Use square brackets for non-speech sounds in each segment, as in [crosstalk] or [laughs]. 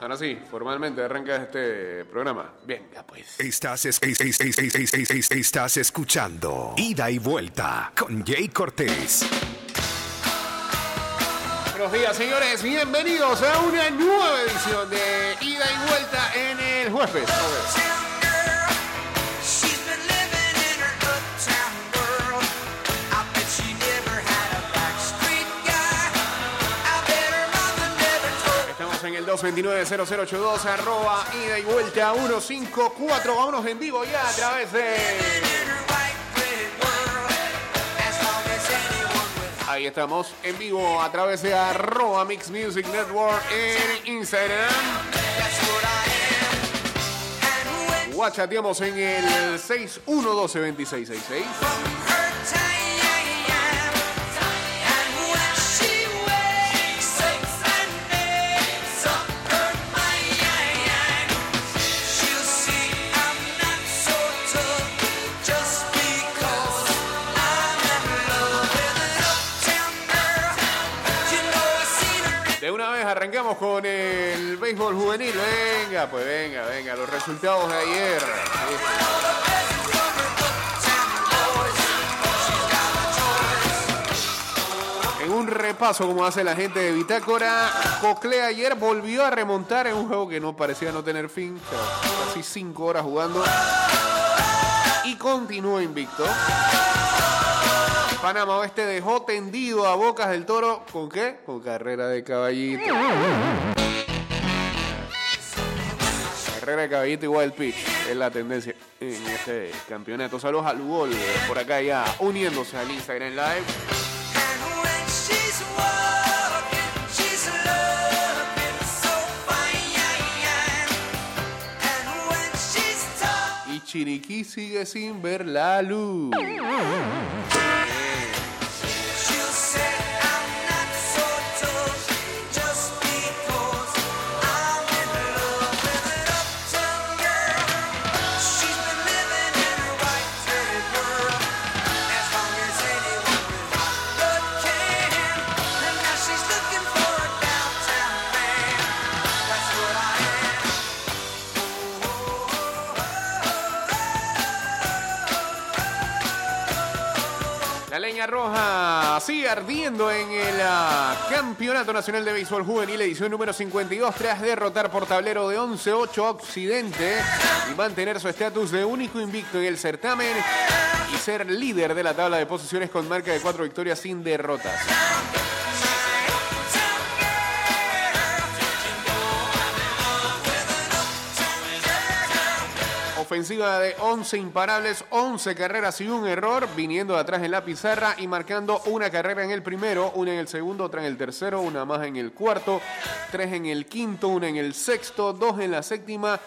Ahora sí, formalmente arranca este programa. Venga, pues. Estás, escuchando Ida y Vuelta con Jay Cortés. Buenos días, señores. Bienvenidos a una nueva edición de Ida y Vuelta en el jueves. en el 229-0082, arroba ida y vuelta 154. Vámonos en vivo ya a través de. Ahí estamos en vivo a través de arroba Mix Music Network en Instagram. Guachateamos en el 612 2666 arrancamos con el béisbol juvenil. Venga, pues venga, venga, los resultados de ayer. En un repaso como hace la gente de Bitácora, Cocle ayer volvió a remontar en un juego que no parecía no tener fin, casi cinco horas jugando y continuó invicto. Panamá Oeste dejó tendido a Bocas del Toro, ¿con qué? Con carrera de caballito. Carrera de caballito y wild pitch es la tendencia en este campeonato. Saludos a Lugol por acá ya uniéndose al Instagram Live. Y Chiriquí sigue sin ver la luz. Leña roja sigue ardiendo en el ah, Campeonato Nacional de Béisbol Juvenil, edición número 52, tras derrotar por tablero de 11-8 a Occidente y mantener su estatus de único invicto en el certamen y ser líder de la tabla de posiciones con marca de cuatro victorias sin derrotas. Ofensiva de 11 imparables, 11 carreras y un error, viniendo de atrás en la pizarra y marcando una carrera en el primero, una en el segundo, otra en el tercero, una más en el cuarto, tres en el quinto, una en el sexto, dos en la séptima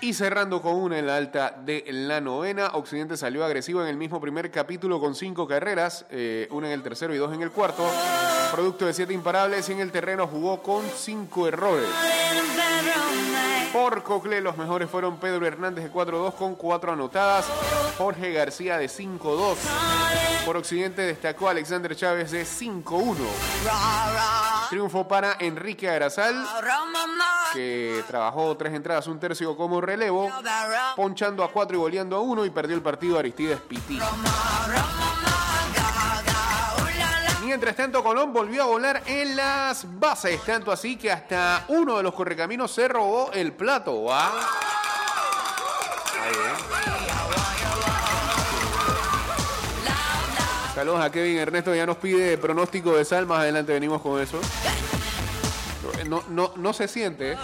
y cerrando con una en la alta de la novena. Occidente salió agresivo en el mismo primer capítulo con cinco carreras, eh, una en el tercero y dos en el cuarto. Producto de siete imparables y en el terreno jugó con cinco errores. Por Cocle los mejores fueron Pedro Hernández de 4-2 con 4 anotadas, Jorge García de 5-2. Por Occidente destacó Alexander Chávez de 5-1. Triunfo para Enrique Arazal, que trabajó tres entradas, un tercio como relevo, ponchando a 4 y goleando a 1 y perdió el partido Aristides Pití. Mientras tanto, Colón volvió a volar en las bases, tanto así que hasta uno de los correcaminos se robó el plato. Ahí, ¿eh? Saludos a Kevin Ernesto, ya nos pide pronóstico de sal, más adelante venimos con eso. No, no, no se siente, ¿eh?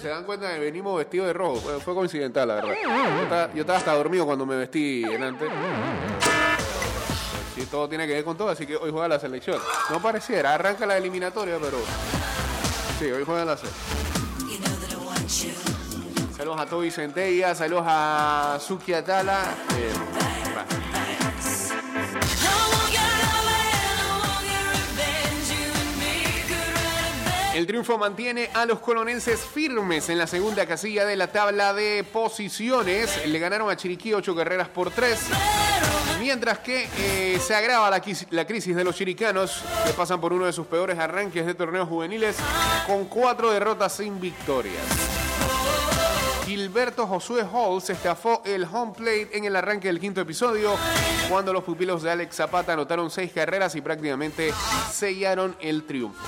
se dan cuenta que venimos vestidos de rojo. Fue, coincidental, la verdad. Yo estaba, hasta dormido cuando me vestí delante. Sí, todo tiene que ver con todo, así que hoy juega la selección. No pareciera, arranca la eliminatoria, pero. Sí, hoy juega la selección. Saludos a Toby Centella, saludos a Suki Atala. eh, El triunfo mantiene a los colonenses firmes en la segunda casilla de la tabla de posiciones. Le ganaron a Chiriquí ocho carreras por tres. Mientras que eh, se agrava la, la crisis de los chiricanos, que pasan por uno de sus peores arranques de torneos juveniles, con cuatro derrotas sin victorias. Gilberto Josué Hall se estafó el home plate en el arranque del quinto episodio, cuando los pupilos de Alex Zapata anotaron seis carreras y prácticamente sellaron el triunfo.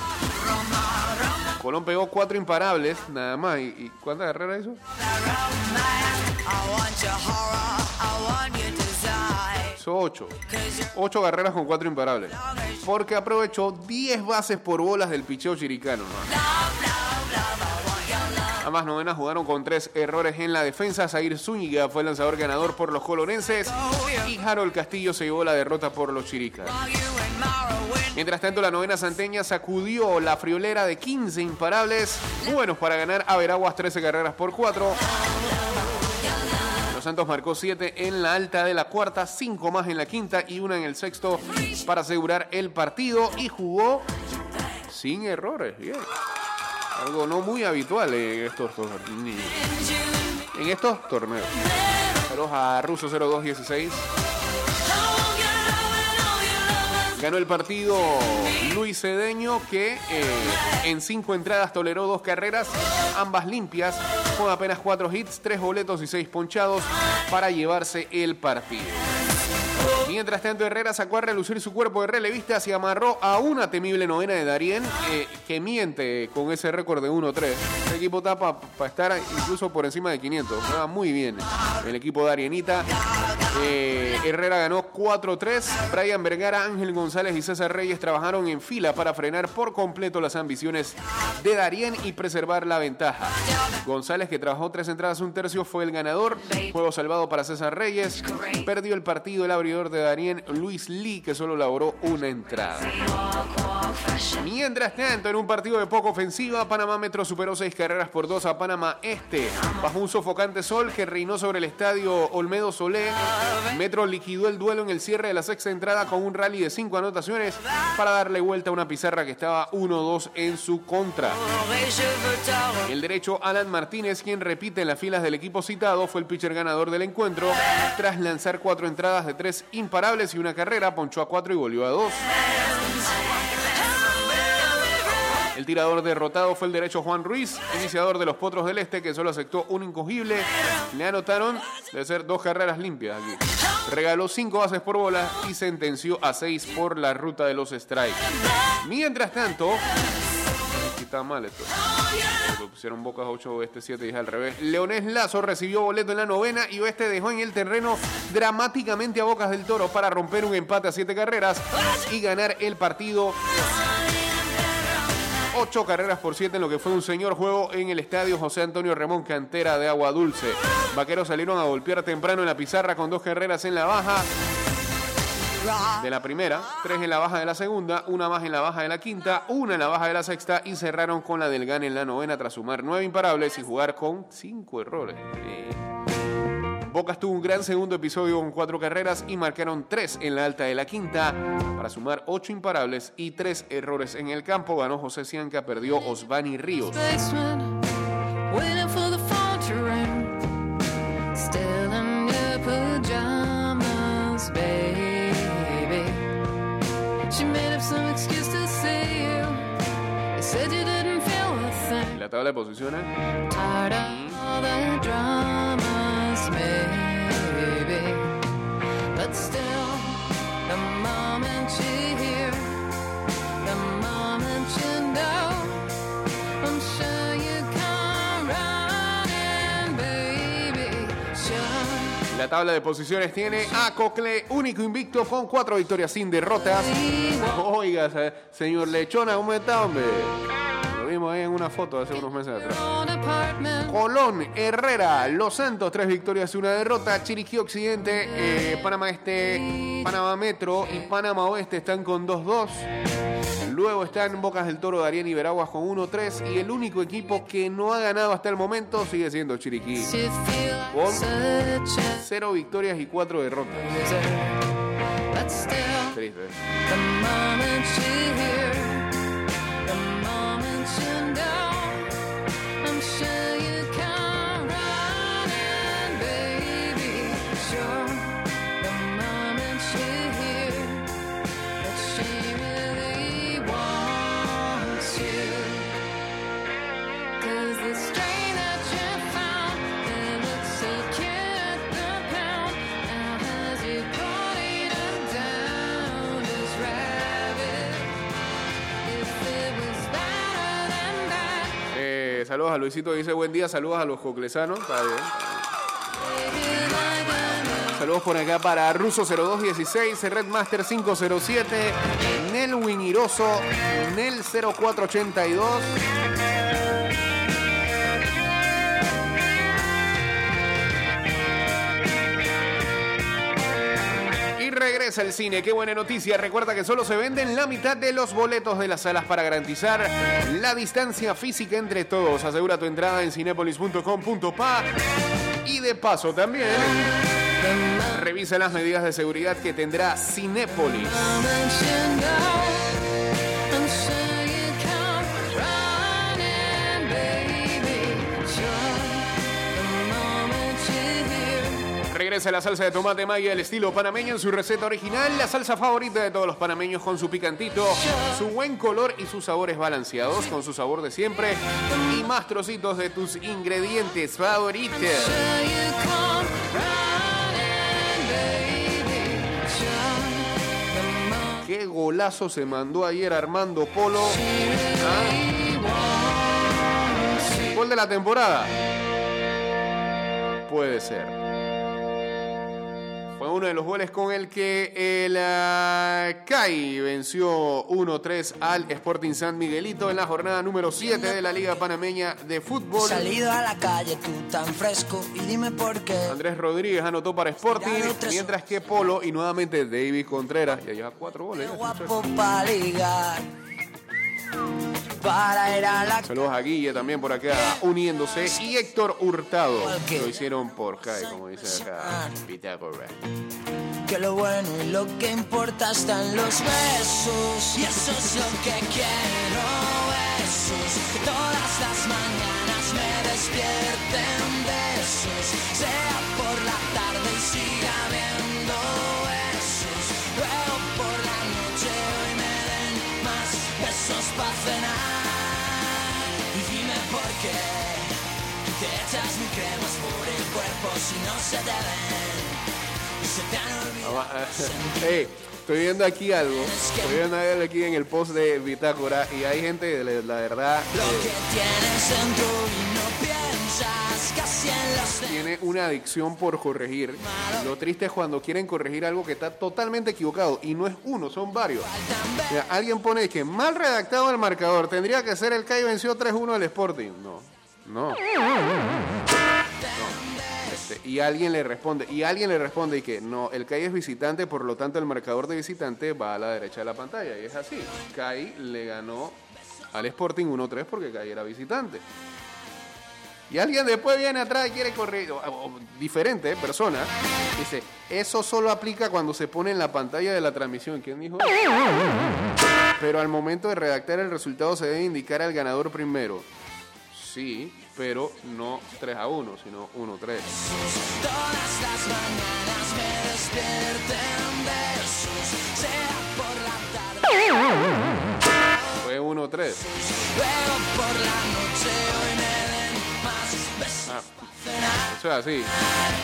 Colón pegó cuatro imparables, nada más. ¿Y, y cuántas carreras hizo? Hizo ocho. Ocho carreras con cuatro imparables. Porque aprovechó 10 bases por bolas del picheo chiricano. ¿no? Ambas novenas jugaron con tres errores en la defensa. Zair Zúñiga fue el lanzador ganador por los colonenses. Y Harold Castillo se llevó la derrota por los chiricanos. Mientras tanto, la novena santeña sacudió la friolera de 15 imparables, buenos para ganar a Veraguas 13 carreras por 4. Los Santos marcó 7 en la alta de la cuarta, 5 más en la quinta y una en el sexto para asegurar el partido y jugó sin errores. Algo no muy habitual en estos, torneos. en estos torneos. A Russo 0216. Ganó el partido Luis Cedeño que eh, en cinco entradas toleró dos carreras, ambas limpias, con apenas cuatro hits, tres boletos y seis ponchados para llevarse el partido. Mientras tanto, Herrera sacó a relucir su cuerpo de relevista y amarró a una temible novena de Darien, eh, que miente con ese récord de 1-3. El equipo está para estar incluso por encima de 500. Juega muy bien el equipo de Arienita. Eh, Herrera ganó 4-3. Brian Vergara, Ángel González y César Reyes trabajaron en fila para frenar por completo las ambiciones de Darien y preservar la ventaja. González, que trabajó tres entradas un tercio, fue el ganador. Juego salvado para César Reyes. Perdió el partido el abridor de Darien, Luis Lee, que solo laboró una entrada. Mientras tanto, en un partido de poca ofensiva, Panamá Metro superó seis carreras por dos a Panamá Este. Bajo un sofocante sol que reinó sobre el estadio Olmedo Solé, Metro liquidó el duelo en el cierre de la sexta entrada con un rally de cinco anotaciones para darle vuelta a una pizarra que estaba 1-2 en su contra. El derecho Alan Martínez, quien repite en las filas del equipo citado, fue el pitcher ganador del encuentro. Tras lanzar cuatro entradas de tres y una carrera, ponchó a cuatro y volvió a dos. El tirador derrotado fue el derecho Juan Ruiz, iniciador de los Potros del Este, que solo aceptó un incogible. Le anotaron de ser dos carreras limpias aquí. Regaló cinco bases por bola y sentenció a seis por la ruta de los strikes. Mientras tanto, está mal esto. Porque pusieron Bocas 8, Oeste 7 y al revés. Leonés Lazo recibió boleto en la novena y Oeste dejó en el terreno dramáticamente a Bocas del Toro para romper un empate a siete carreras y ganar el partido. Ocho carreras por siete en lo que fue un señor juego en el estadio José Antonio Ramón Cantera de Agua Dulce. Vaqueros salieron a golpear temprano en la pizarra con dos carreras en la baja de la primera, tres en la baja de la segunda, una más en la baja de la quinta, una en la baja de la sexta y cerraron con la del GAN en la novena tras sumar nueve imparables y jugar con cinco errores. Bocas tuvo un gran segundo episodio con cuatro carreras y marcaron tres en la alta de la quinta para sumar ocho imparables y tres errores en el campo. Ganó José Cianca, perdió Osvani Ríos. Come running, baby. Sure. La tabla de posiciones tiene a Cocle, único invicto con cuatro victorias sin derrotas. Oiga, se- señor Lechona, ¿cómo está, hombre? Vimos ahí en una foto hace unos meses atrás. Colón, Herrera, Los Santos, tres victorias y una derrota. Chiriquí Occidente, eh, Panamá Este, Panamá Metro y Panamá Oeste están con 2-2. Luego están Bocas del Toro, Darien y Veraguas con 1-3. Y el único equipo que no ha ganado hasta el momento sigue siendo Chiriquí. Con such a cero victorias y cuatro derrotas. Triste. Saludos a Luisito que dice buen día. Saludos a los coclesanos. Está bien, está bien. Saludos por acá para Ruso0216, Redmaster507, Nelwin Iroso, Nel0482. Regresa el cine, qué buena noticia. Recuerda que solo se venden la mitad de los boletos de las salas para garantizar la distancia física entre todos. Asegura tu entrada en cinepolis.com.pa y de paso también revisa las medidas de seguridad que tendrá Cinépolis. Regresa la salsa de tomate maya al estilo panameño en su receta original, la salsa favorita de todos los panameños con su picantito, su buen color y sus sabores balanceados con su sabor de siempre y más trocitos de tus ingredientes favoritos. Qué golazo se mandó ayer Armando Polo. ¿Ah? De la temporada. Puede ser. Fue uno de los goles con el que el ah, CAI venció 1-3 al Sporting San Miguelito en la jornada número 7 de la Liga Panameña de Fútbol. Salido a la calle tú tan fresco y dime por qué. Andrés Rodríguez anotó para Sporting, mientras que Polo y nuevamente David Contreras ya lleva cuatro goles. Qué guapo para ligar. Para ir a la Saludos a Guille también por acá uniéndose y Héctor Hurtado. Lo hicieron por CAI, como dice acá Pitágoras. que lo bueno y lo que importa están los besos. Y eso es lo que quiero, besos. Que todas las mañanas me despierten besos. Ey, estoy viendo aquí algo. Estoy viendo algo aquí en el post de Bitácora y hay gente, la la verdad, Lo eh, que tienes dentro y no piensas casi en los demás. tiene una adicción por corregir. Lo triste es cuando quieren corregir algo que está totalmente equivocado y no es uno, son varios. Mira, alguien pone que mal redactado el marcador, tendría que ser el CAI venció 3-1 del Sporting. No, no. Este, y alguien le responde, y alguien le responde y que no, el CAI es visitante, por lo tanto el marcador de visitante va a la derecha de la pantalla. Y es así. CAI le ganó al Sporting 1-3 porque CAI era visitante. Y alguien después viene atrás y quiere correr, diferente eh, persona, dice, eso solo aplica cuando se pone en la pantalla de la transmisión. ¿Quién dijo? Pero al momento de redactar el resultado se debe indicar al ganador primero. Sí, pero no 3 a 1, sino 1 a 3. Todas las mañanas me despierten besos. Sea por la tarde, Fue 1 a 3. luego por la noche hoy me den más besos. Ah, eso es así.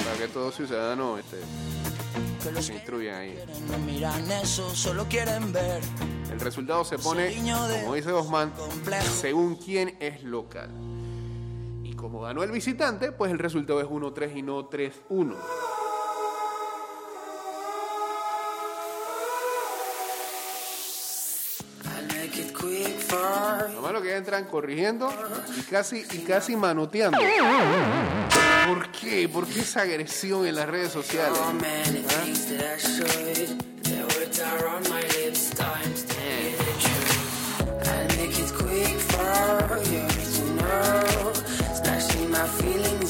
Para que todo ciudadano este, Que los se instruyan ahí. no miran eso, solo quieren ver. El resultado se pone, como dice Osman, según quién es local. Como ganó el visitante, pues el resultado es 1-3 y no 3-1. I'll make it quick for Lo malo que entran corrigiendo y casi, y casi manoteando. ¿Por qué? ¿Por qué esa agresión en las redes sociales? many my feelings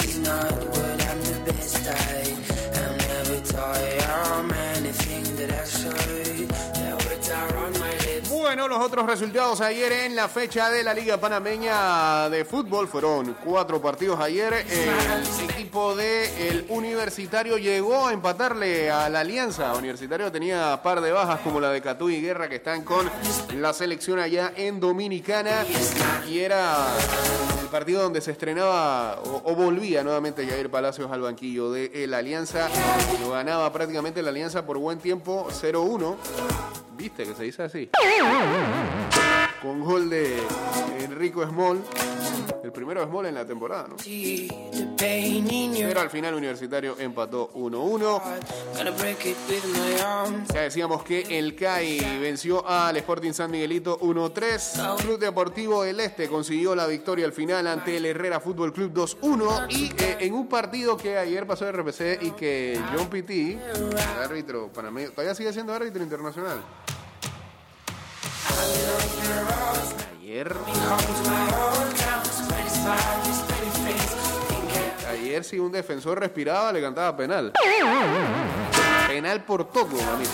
Bueno, los otros resultados ayer en la fecha de la Liga Panameña de Fútbol fueron cuatro partidos ayer. El equipo de Universitario llegó a empatarle a la Alianza. Universitario tenía par de bajas como la de Catú y Guerra que están con la selección allá en Dominicana. Y era el partido donde se estrenaba o, o volvía nuevamente Jair Palacios al banquillo de la Alianza. Lo ganaba prácticamente la Alianza por buen tiempo 0-1. ¿Viste que se dice así? Con gol de Enrico Small, el primero small en la temporada, ¿no? Pero al final Universitario empató 1-1. heart. Gonna break it with my arms. Ya decíamos que el CAI venció al Sporting San Miguelito 1-3. Club Deportivo del Este consiguió la victoria al final ante el Herrera Fútbol Club 2-1. Y eh, en un partido que ayer pasó de RPC y que John Pitti, el árbitro panameño, todavía sigue siendo árbitro internacional. Ayer. Ayer si un defensor respiraba le cantaba penal. Penal por toco, manito.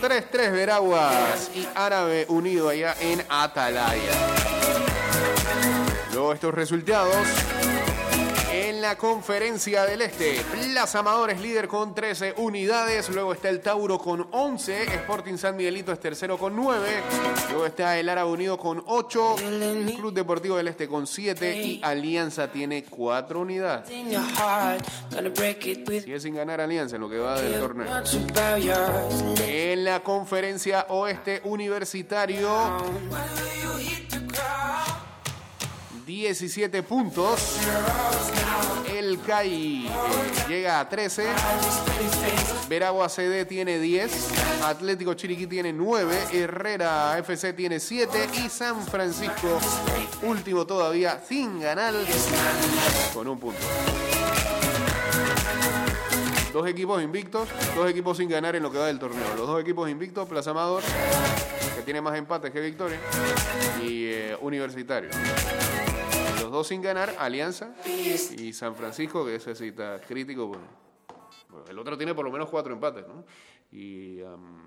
3-3 Veraguas y Árabe Unido allá en Atalaya. Luego estos resultados en la conferencia del Este. Plaza Amador es líder con 13 unidades. Luego está el Tauro con 11. Sporting San Miguelito es tercero con 9. Luego está el Árabe Unido con 8. Club Deportivo del Este con 7. Y Alianza tiene 4 unidades. Sigue sin ganar Alianza en lo que va del torneo. En la conferencia oeste universitario, 17 puntos. El CAI eh, llega a 13. Veragua CD tiene 10. Atlético Chiriquí tiene 9. Herrera FC tiene 7. Y San Francisco, último todavía, sin ganar, con un punto. Dos equipos invictos, dos equipos sin ganar en lo que va del torneo. Los dos equipos invictos, Plaza Amador, que tiene más empates que victorias, y eh, Universitario. Los dos sin ganar, Alianza y San Francisco, que ese sí crítico. bueno. El otro tiene por lo menos cuatro empates, ¿no? Y, am,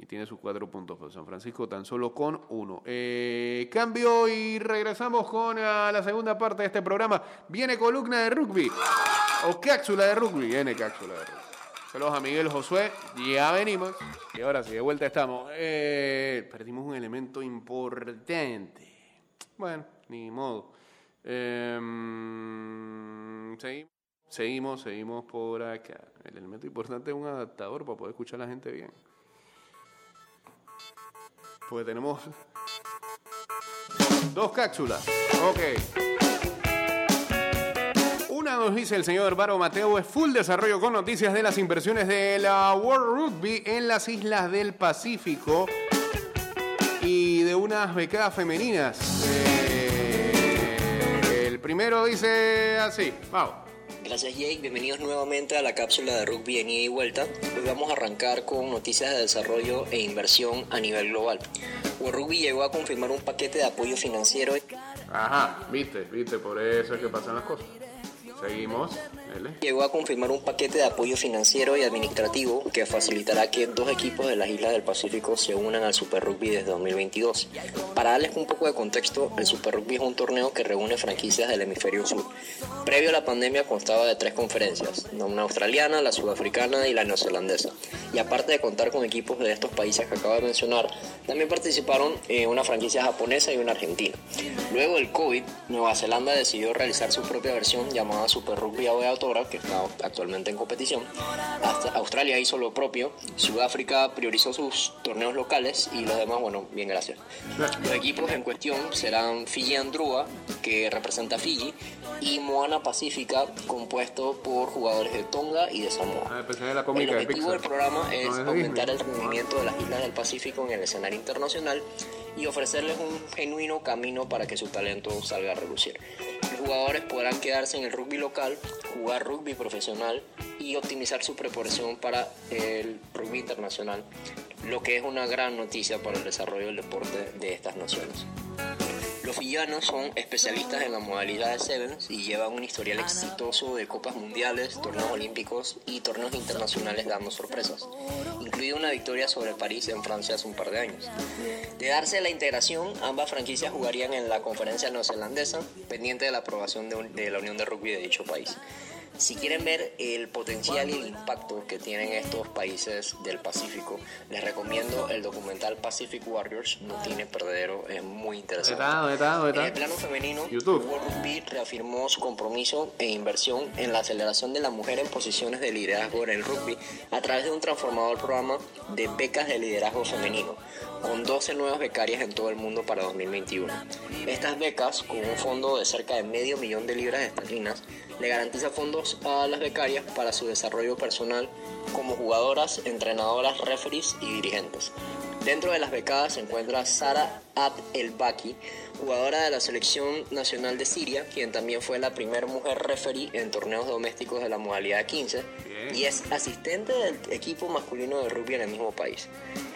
y tiene sus cuatro puntos. Pero San Francisco tan solo con uno. Eh, cambio y regresamos con ah, la segunda parte de este programa. Viene columna de rugby. O cápsula de rugby. Viene cápsula de rugby. Saludos a Miguel Josué. Ya venimos. Y ahora sí, de vuelta estamos. Eh, perdimos un elemento importante. Bueno, ni modo. Em, seguimos, seguimos, seguimos por acá. El elemento importante es un adaptador para poder escuchar a la gente bien. Pues tenemos dos cápsulas. Ok. Una nos dice el señor Baro Mateo es full desarrollo con noticias de las inversiones de la World Rugby en las islas del Pacífico y de unas becadas femeninas. Eh, el primero dice así, vamos. Gracias Jake, bienvenidos nuevamente a la cápsula de rugby en ida y vuelta. Hoy vamos a arrancar con noticias de desarrollo e inversión a nivel global. World Rugby llegó a confirmar un paquete de apoyo financiero Ajá, viste, viste, por eso es que pasan las cosas. Seguimos. Llegó a confirmar un paquete de apoyo financiero y administrativo que facilitará que dos equipos de las Islas del Pacífico se unan al Super Rugby desde 2022. Para darles un poco de contexto, el Super Rugby es un torneo que reúne franquicias del hemisferio sur. Previo a la pandemia constaba de tres conferencias, una australiana, la sudafricana y la neozelandesa. Y aparte de contar con equipos de estos países que acabo de mencionar, también participaron eh, una franquicia japonesa y una argentina. Luego del COVID, Nueva Zelanda decidió realizar su propia versión llamada Super Rugby AOE Que está actualmente en competición. Hasta Australia hizo lo propio, Sudáfrica priorizó sus torneos locales y los demás, bueno, bien gracias. Los equipos en cuestión serán Fiji Andrua, que representa a Fiji, y Moana Pacífica, compuesto por jugadores de Tonga y de Samoa. Ah, la El objetivo del programa es aumentar el rendimiento de las islas del Pacífico en el escenario internacional y ofrecerles un genuino camino para que su talento salga a relucir. Los jugadores podrán quedarse en el rugby local, jugar rugby profesional y optimizar su preparación para el rugby internacional, lo que es una gran noticia para el desarrollo del deporte de estas naciones. Los villanos son especialistas en la modalidad de Sevens y llevan un historial exitoso de copas mundiales, torneos olímpicos y torneos internacionales dando sorpresas, incluida una victoria sobre París en Francia hace un par de años. De darse la integración, ambas franquicias jugarían en la conferencia neozelandesa, pendiente de la aprobación de, un- de la Unión de Rugby de dicho país. Si quieren ver el potencial y el impacto que tienen estos países del Pacífico, les recomiendo el documental Pacific Warriors, no tiene perdedero, es muy interesante. ¿Dónde está? ¿Dónde está? En el plano femenino, YouTube. World Rugby reafirmó su compromiso e inversión en la aceleración de la mujer en posiciones de liderazgo en el rugby a través de un transformador programa de becas de liderazgo femenino. Con 12 nuevas becarias en todo el mundo para 2021. Estas becas, con un fondo de cerca de medio millón de libras esterlinas, le garantiza fondos a las becarias para su desarrollo personal como jugadoras, entrenadoras, referees y dirigentes. Dentro de las becadas se encuentra Sara Ab El Baki, jugadora de la selección nacional de Siria, quien también fue la primera mujer referee en torneos domésticos de la modalidad 15 y es asistente del equipo masculino de rugby en el mismo país.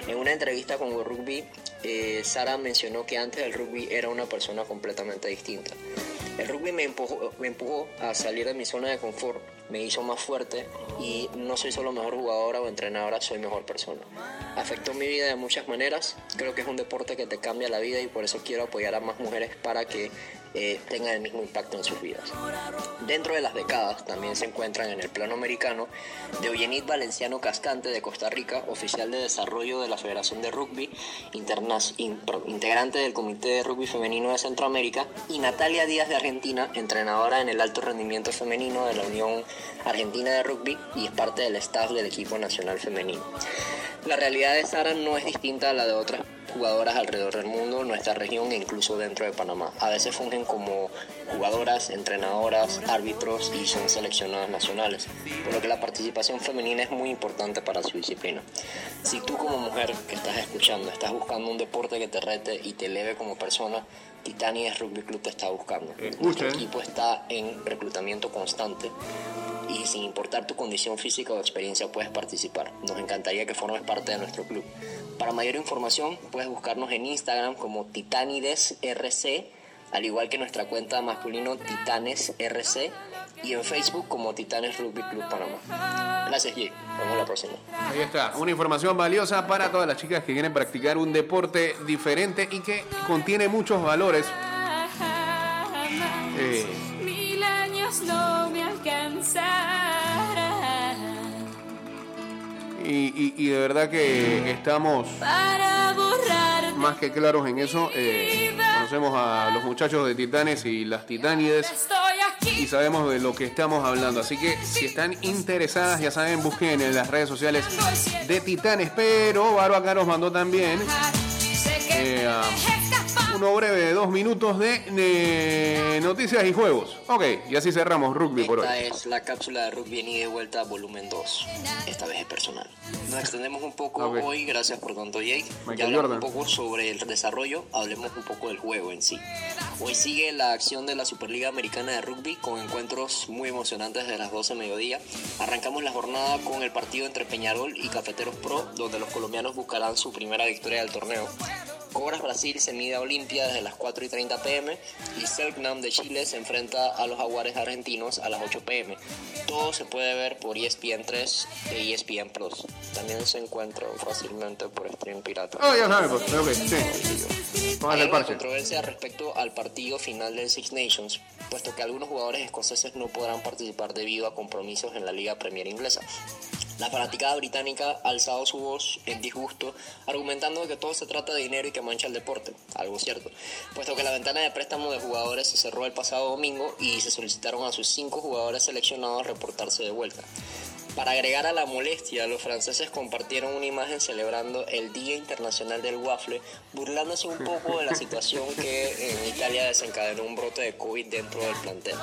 En una entrevista con World Rugby, eh, Sara mencionó que antes del rugby era una persona completamente distinta. El rugby me empujó, me empujó a salir de mi zona de confort, me hizo más fuerte y no soy solo mejor jugadora o entrenadora, soy mejor persona. Afectó mi vida de muchas maneras, creo que es un deporte que te cambia la vida y por eso quiero apoyar a más mujeres para que eh, tengan el mismo impacto en sus vidas. Dentro de las becadas también se encuentran en el plano americano de Eugenit Valenciano Cascante de Costa Rica, oficial de desarrollo de la Federación de Rugby, in- integrante del Comité de Rugby Femenino de Centroamérica, y Natalia Díaz de Argentina, entrenadora en el alto rendimiento femenino de la Unión Argentina de Rugby y es parte del staff del equipo nacional femenino. La realidad de Sara no es distinta a la de otras jugadoras alrededor del mundo, nuestra región e incluso dentro de Panamá. A veces fungen como jugadoras, entrenadoras, árbitros y son seleccionadas nacionales, por lo que la participación femenina es muy importante para su disciplina. Si tú como mujer que estás escuchando estás buscando un deporte que te rete y te eleve como persona, Titanies Rugby Club te está buscando. Escuchen. Nuestro equipo está en reclutamiento constante y sin importar tu condición física o experiencia puedes participar. Nos encantaría que formes parte de nuestro club. Para mayor información puedes buscarnos en Instagram como TitanidesRC, al igual que nuestra cuenta masculino TitanesRC y en Facebook como Titanes Rugby Club Panamá. Gracias, Jay. Nos vemos la próxima. Ahí está, una información valiosa para todas las chicas que quieren practicar un deporte diferente y que contiene muchos valores. Eh, Mil años no me alcanzarán y, y- y de verdad que estamos para borrar más que claros en eso. Eh, conocemos a los muchachos de Titanes y las Titánides y sabemos de lo que estamos hablando. Así que si están interesadas, ya saben, busquen en las redes sociales de Titanes. Pero Baro acá nos mandó también Eh. Uno breve de dos minutos de eh, noticias y juegos. Ok, y así cerramos rugby por hoy. Esta es la cápsula de rugby en ida y vuelta volumen 2. Esta vez es personal. Nos extendemos un poco hoy, gracias por tanto Jake. Michael Ya hablamos Jordan. un poco sobre el desarrollo, hablemos un poco del juego en sí. Hoy sigue la acción de la Superliga Americana de Rugby con encuentros muy emocionantes de las 12 de mediodía. Arrancamos la jornada con el partido entre Peñarol y Cafeteros Pro, donde los colombianos buscarán su primera victoria del torneo. Cobras Brasil se mide a Olimpia desde las 4 y 30 pm y Selknam de Chile se enfrenta a los Jaguares argentinos a las 8 pm. Todo se puede ver por E ESPN 3 e ESPN Plus. También se encuentra fácilmente por Stream Pirata. Oh, ya saben, pues. Ok, sí. Hay el alguna parche. controversia respecto al partido final del Six Nations, puesto que algunos jugadores escoceses no podrán participar debido a compromisos en la Liga Premier inglesa. La fanaticada británica ha alzado su voz en disgusto, argumentando que todo se trata de dinero y que mancha el deporte, algo cierto, puesto que la ventana de préstamo de jugadores se cerró el pasado domingo y se solicitaron a sus cinco jugadores seleccionados reportarse de vuelta. Para agregar a la molestia, los franceses compartieron una imagen celebrando el Día Internacional del Waffle, burlándose un poco de la [laughs] situación que en Italia desencadenó un brote de COVID dentro del plantel.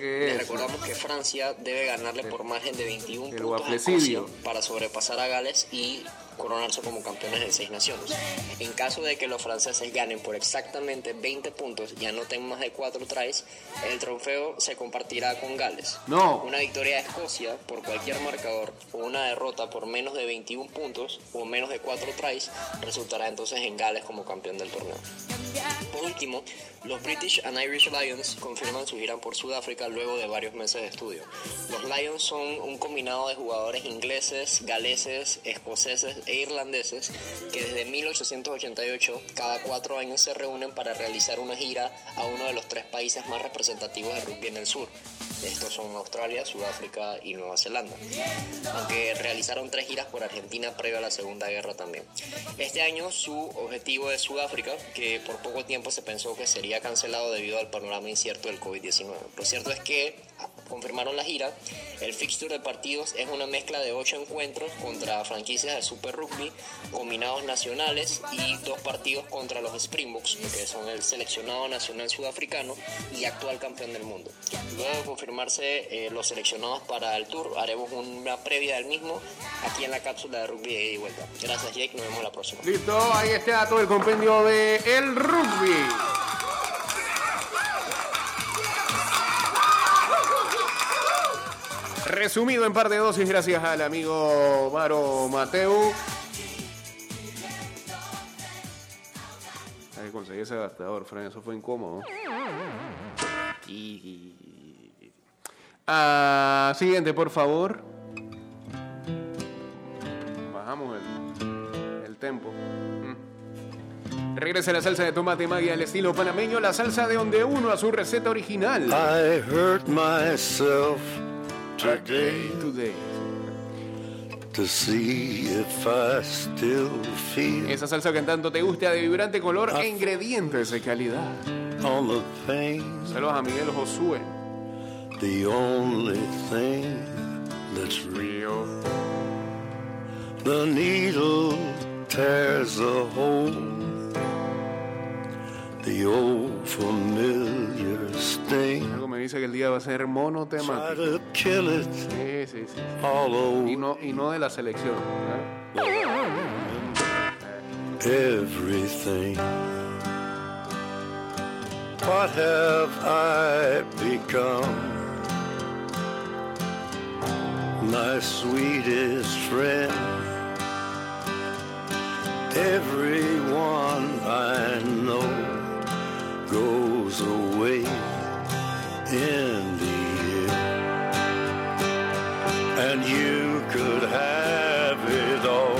Les recordamos que Francia debe ganarle por margen de 21 el puntos a wafflecidio. Escocia para sobrepasar a Gales y coronarse como campeones de seis naciones. En caso de que los franceses ganen por exactamente 20 puntos y anoten más de 4 tries, el trofeo se compartirá con Gales. No. Una victoria de Escocia por cualquier marcador o una derrota por menos de 21 puntos o menos de 4 tries resultará entonces en Gales como campeón del torneo. Por último, los British and Irish Lions confirman su gira por Sudáfrica luego de varios meses de estudio. Los Lions son un combinado de jugadores ingleses, galeses, escoceses e irlandeses que desde 1888 cada cuatro años se reúnen para realizar una gira a uno de los tres países más representativos de rugby en el sur. Estos son Australia, Sudáfrica y Nueva Zelanda. Aunque realizaron tres giras por Argentina previo a la Segunda Guerra también. Este año su objetivo es Sudáfrica, que por poco tiempo se pensó que sería cancelado debido al panorama incierto del COVID-19. Lo cierto es que confirmaron la gira. El fixture de partidos es una mezcla de ocho encuentros contra franquicias de Super Rugby, combinados nacionales y dos partidos contra los Springboks, que son el seleccionado nacional sudafricano y actual campeón del mundo. Luego de confirmarse eh, los seleccionados para el tour, haremos una previa del mismo aquí en la cápsula de rugby de vuelta. Gracias Jake, nos vemos la próxima. Listo, ahí está todo el compendio de el rugby. Resumido en parte de dosis, gracias al amigo Maro Mateu. Hay que conseguir ese adaptador, Fran, eso fue incómodo. Y- Ah, siguiente, por favor. Bajamos el, el tempo. Mm. Regresa la salsa de tomate magia al estilo panameño, la salsa de donde uno a su receta original. I hurt myself today Today. to see if I still feel Esa salsa que tanto te guste de vibrante color e ingredientes de calidad. on the pain. Saludos a Miguel Josué. The only thing that's real. The needle tears a hole. The old familiar sting. Dice que el día va a ser monotemático. Sí, sí, sí. all Y no, y no de la selección. everything. What have I become? My sweetest friend. Everyone I know goes away And you could have it all.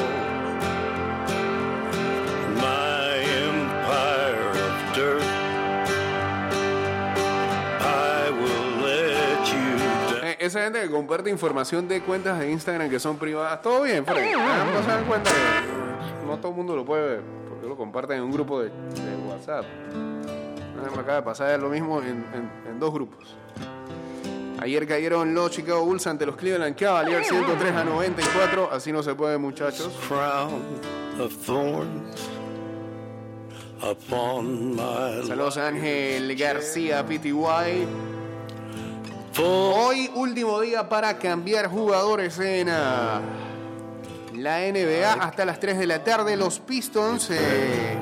My empire of dirt. I will let you. Eh, Esa gente que comparte información de cuentas de Instagram que son privadas, todo bien, Fred. Ah, No se dan cuenta que no todo el mundo lo puede ver, porque lo comparten en un grupo de WhatsApp. Me acaba de pasar lo mismo en, en- en dos grupos. Ayer cayeron los Chicago Bulls ante los Cleveland Cavaliers 103 a 94. Así no se puede, muchachos. Saludos a Ángel García PTY. Hoy último día para cambiar jugadores en ah, la NBA hasta las 3 de la tarde. Los Pistons eh,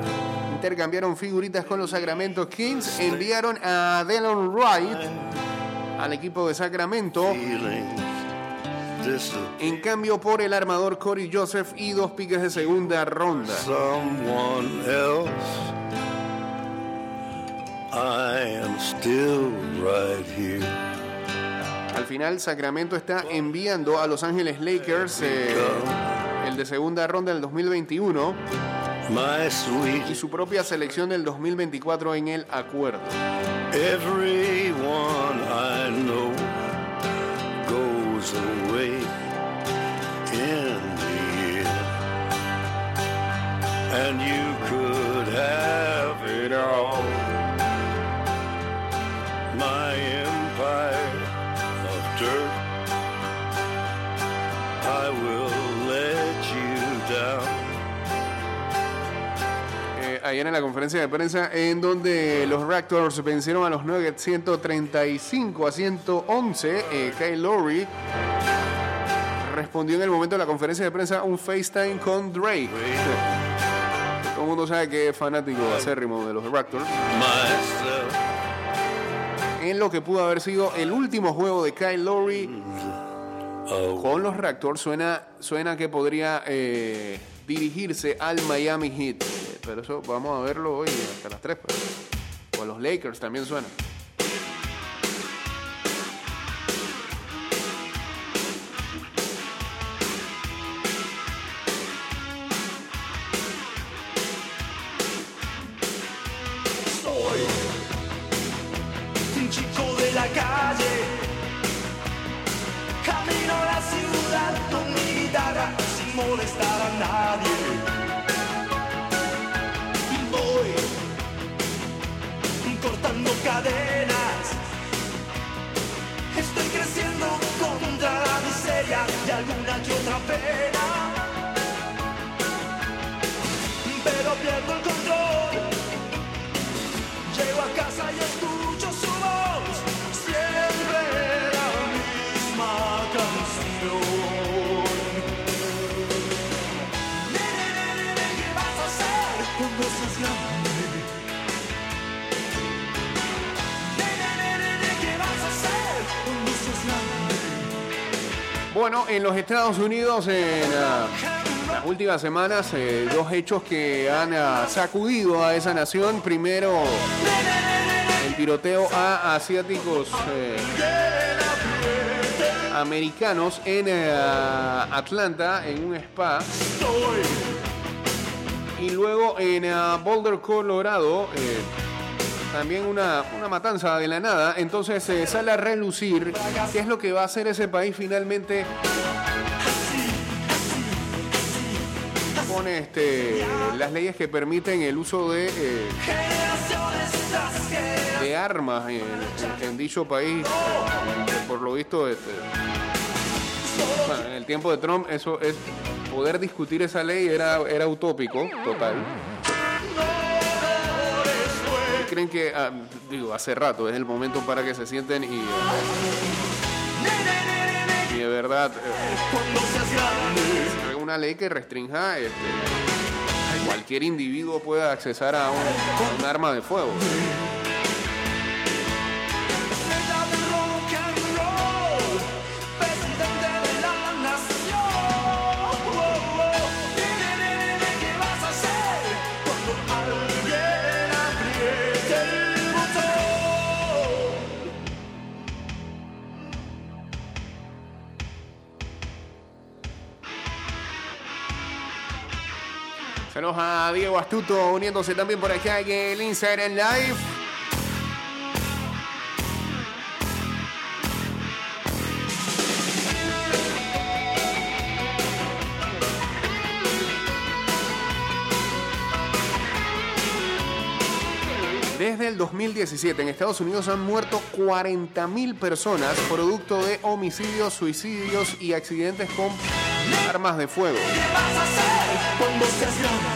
intercambiaron figuritas con los Sacramento Kings. Enviaron a Delon Wright al equipo de Sacramento. En cambio por el armador Corey Joseph y dos piques de segunda ronda. someone else. I am still right here. Al final Sacramento está enviando a Los Ángeles Lakers eh, el de segunda ronda del 2021. Y su propia selección del 2024 en el acuerdo. everyone I ayer en la conferencia de prensa en donde los Raptors vencieron a los Nuggets 135 a 111, eh, Kyle Lowry respondió en el momento de la conferencia de prensa un FaceTime con Drake. Todo el mundo sabe que es fanático acérrimo de los Raptors. En lo que pudo haber sido el último juego de Kyle Lowry Oh, con los Raptors, suena, suena que podría eh, dirigirse al Miami Heat. Pero eso vamos a verlo hoy hasta las 3. pues. O a los Lakers también suena. Soy un chico otra pena. Pero pierdo el control. Bueno, en los Estados Unidos, en ah, las últimas semanas, eh, dos hechos que han ah, sacudido a esa nación. Primero, el tiroteo a asiáticos eh, americanos en eh, Atlanta, en un spa. Y luego en ah, Boulder, Colorado, eh, también una, una matanza de la nada. Entonces eh, sale a relucir qué es lo que va a hacer ese país finalmente con este, las leyes que permiten el uso de, eh, de armas en, dicho país. Por lo visto, este, en el tiempo de Trump, eso es poder discutir esa ley era, era utópico, total. Creen que, ah, digo, hace rato es el momento para que se sienten y, de verdad eh, una ley que restrinja este, cualquier individuo pueda accesar a un arma de fuego. Saludos a Diego Astuto uniéndose también por acá en el Instagram Live. Desde el 2017 en Estados Unidos han muerto 40.000 personas producto de homicidios, suicidios y accidentes con armas de fuego. ¿Qué vas a hacer cuando seas grande?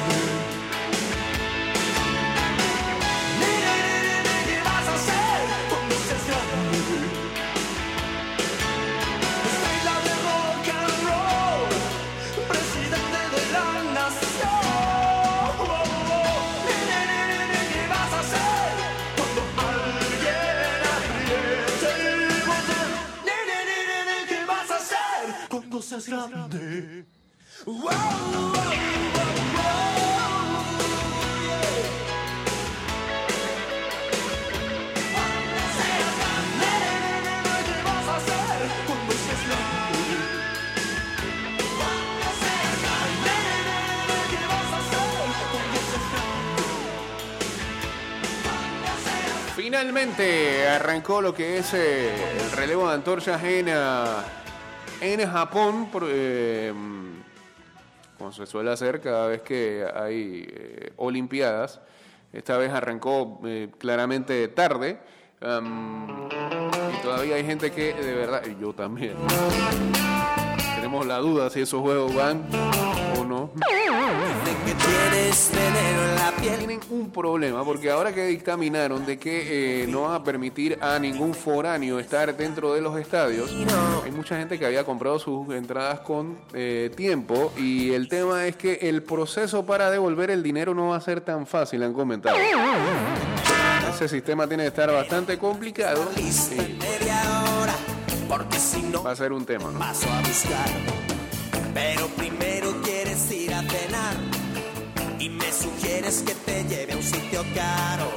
Finalmente arrancó lo que es eh, el relevo de antorchas en, ah, en Japón, por, eh, como se suele hacer cada vez que hay eh, Olimpiadas. Esta vez arrancó eh, claramente tarde. y todavía hay gente que de verdad, y yo también, tenemos la duda si esos juegos van o no. Tienen un problema porque ahora que dictaminaron de que eh, no van a permitir a ningún foráneo estar dentro de los estadios, hay mucha gente que había comprado sus entradas con eh, tiempo y el tema es que el proceso para devolver el dinero no va a ser tan fácil, han comentado. Ese sistema tiene que estar bastante complicado va a ser un tema, ¿no? paso a buscar. Pero primero sugieres que te lleve a un sitio caro.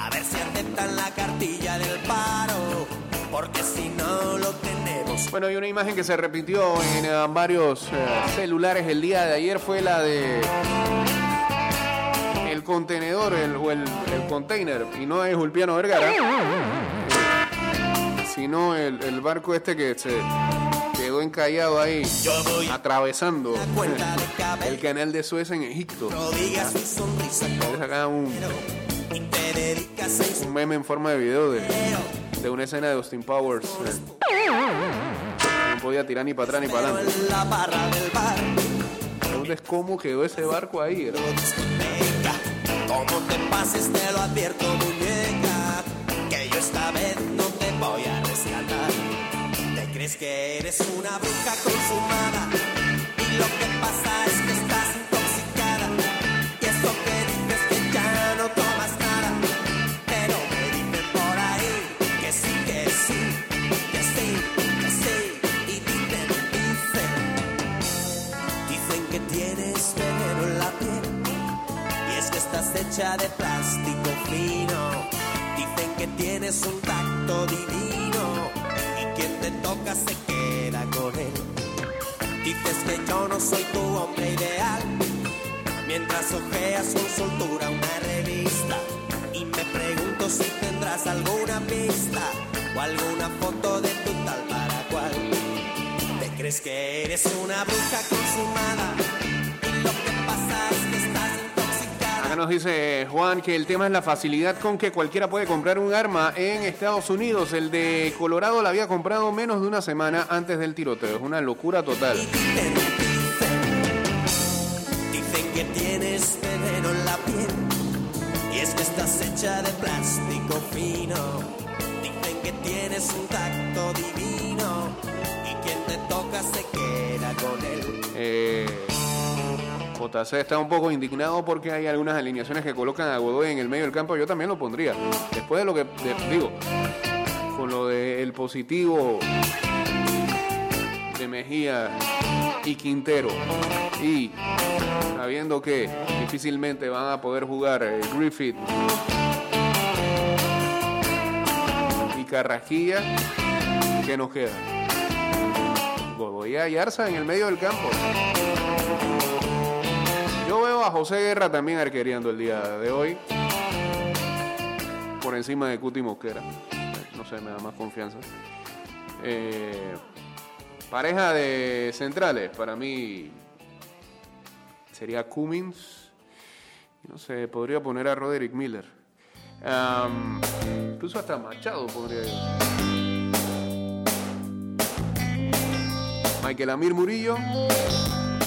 A ver si aceptan la cartilla del paro, porque si no lo tenemos. Bueno, y una imagen que se repitió en eh, varios eh, celulares el día de ayer fue la de el contenedor el- o el, el container, y no es Ulpiano Vergara, eh, sino el, el barco este que se quedó encallado ahí, Yo voy a atravesando el canal de Suez en Egipto. un, un meme en forma de video de, de una escena de Austin Powers. eh, podía tirar ni para atrás ni para adelante. en la barra del bar La pregunta es cómo quedó ese barco ahí. Venga, como te pases te lo advierto muñeca Que yo esta vez no te voy a rescatar crees que eres una bruja consumada Y lo que pasa es que estás intoxicada. Y eso que dices que ya no tomas nada. Pero me dicen por ahí que sí, que sí Que sí, que sí. Y dicen, dicen Dicen que tienes veneno en la piel. Y es que estás hecha de plástico fino. Dicen que tienes un tacto divino quien te toca se queda con él. Dices que yo no soy tu hombre ideal mientras ojeas con soltura una revista y me pregunto si tendrás alguna pista o alguna foto de tu tal para cual. Te crees que eres una bruja consumada y lo que Acá nos dice Juan que el tema es la facilidad con que cualquiera puede comprar un arma en Estados Unidos. El de Colorado la había comprado menos de una semana antes del tiroteo. Es una locura total. Dicen, dicen, dicen que tienes veneno en la piel y es que estás hecha de plástico fino. Dicen que tienes un tacto divino y quien te toca se queda con él. Eh, JC está un poco indignado porque hay algunas alineaciones que colocan a Godoy en el medio del campo. Yo también lo pondría. Después de lo que de- digo, con lo del positivo de Mejía y Quintero. Y sabiendo que difícilmente van a poder jugar eh, Griffith y Carrasquilla, ¿qué nos queda? Godoy y Arza en el medio del campo. Yo veo a José Guerra también arquereando el día de hoy. Por encima de Cuti Mosquera. No sé, me da más confianza. Eh, pareja de centrales, para mí sería Cummins. No sé, podría poner a Roderick Miller. Incluso hasta Machado podría yo. Michael Amir Murillo,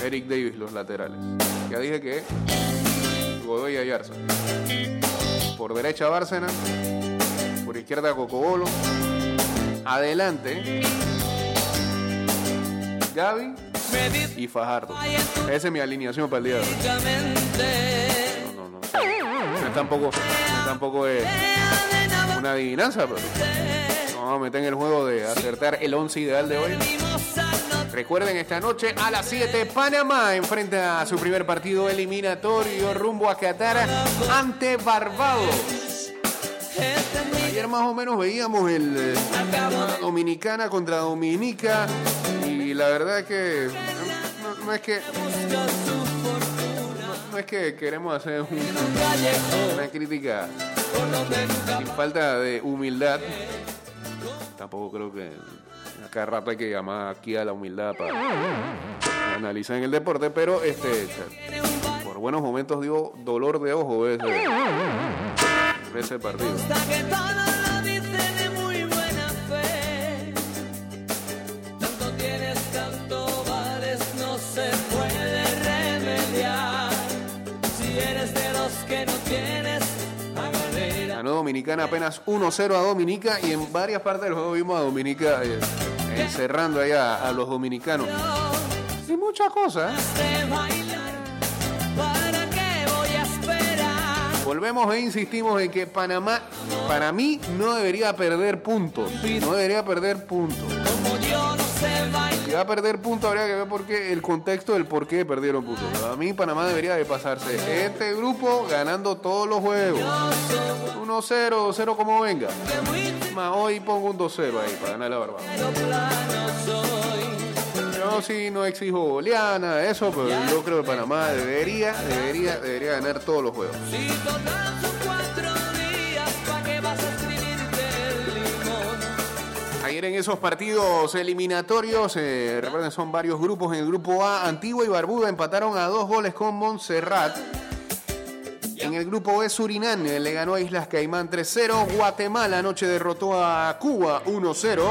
Eric Davis los laterales. Ya dije que Godoy y Ayarza. Por derecha Bárcena, por izquierda Cocobolo. Adelante Gaby y Fajardo. Esa es mi alineación para el día de hoy. No, no, no. No tampoco, no tampoco es una adivinanza, pero nos vamos a meter en el juego de acertar el 11 ideal de hoy. Recuerden, esta noche a las 7, Panamá enfrenta a su primer partido eliminatorio rumbo a Qatar ante Barbados. Ayer más o menos veíamos el eh, Dominicana contra Dominica y la verdad que no, es que no, es que queremos hacer un- una crítica sin falta de humildad. Tampoco creo que a cada que llamar aquí a la humildad para analizar en el deporte, pero este por buenos momentos dio dolor de ojo ese, ese partido. Dominicana apenas 1-0 a Dominica y en varias partes del juego vimos a Dominica eh, encerrando ahí a, a los dominicanos. Y muchas cosas. ¿eh? Volvemos e insistimos en que Panamá, para mí, no debería perder puntos. No debería perder puntos. Si va a perder puntos, habría que ver por qué, el contexto del por qué perdieron puntos. Para mí, Panamá debería de pasarse este grupo ganando todos los juegos. 1-0, 2-0 como venga. Más hoy pongo un 2-0 ahí para ganar la barba. Yo sí no exijo goleada, eso, pero yo creo que Panamá debería, debería, debería ganar todos los juegos. Ayer en esos partidos eliminatorios, eh, recuerden, son varios grupos. En el grupo A, Antigua y Barbuda empataron a dos goles con Montserrat. En el grupo B, Surinam eh, le ganó a Islas Caimán 3-0. Guatemala anoche derrotó a Cuba 1-0.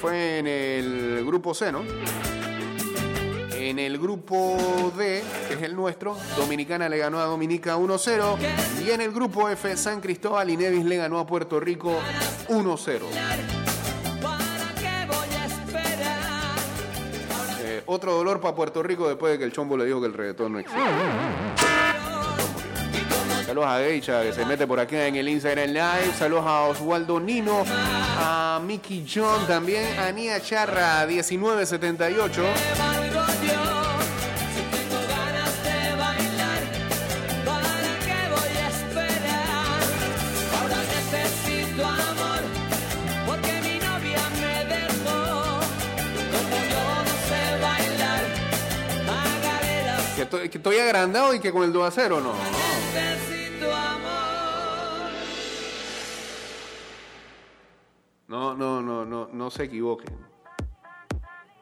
fue en el grupo C, ¿no? En el grupo D, que es el nuestro, Dominicana le ganó a Dominica 1-0. Y en el grupo F, San Cristóbal y Nevis le ganó a Puerto Rico 1-0. ¿Para qué voy a esperar? Eh, otro dolor para Puerto Rico después de que el chombo le dijo que el reggaetón no existe. Saludos a Geisha que se mete por aquí en el Instagram Live. Saludos a Oswaldo Nino, a Mickey John también, a Nia Charra 1978. Que estoy, agrandado y que con el 2 a 0 no. necesito amor. No, no, no, no, no se equivoquen.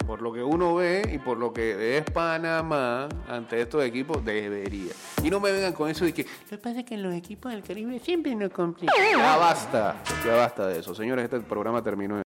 Por lo que uno ve y por lo que es Panamá ante estos equipos, debería. Y no me vengan con eso de que Lo que pasa es que los equipos del Caribe siempre nos complican. ya basta, ya basta de eso. Señores, este programa terminó.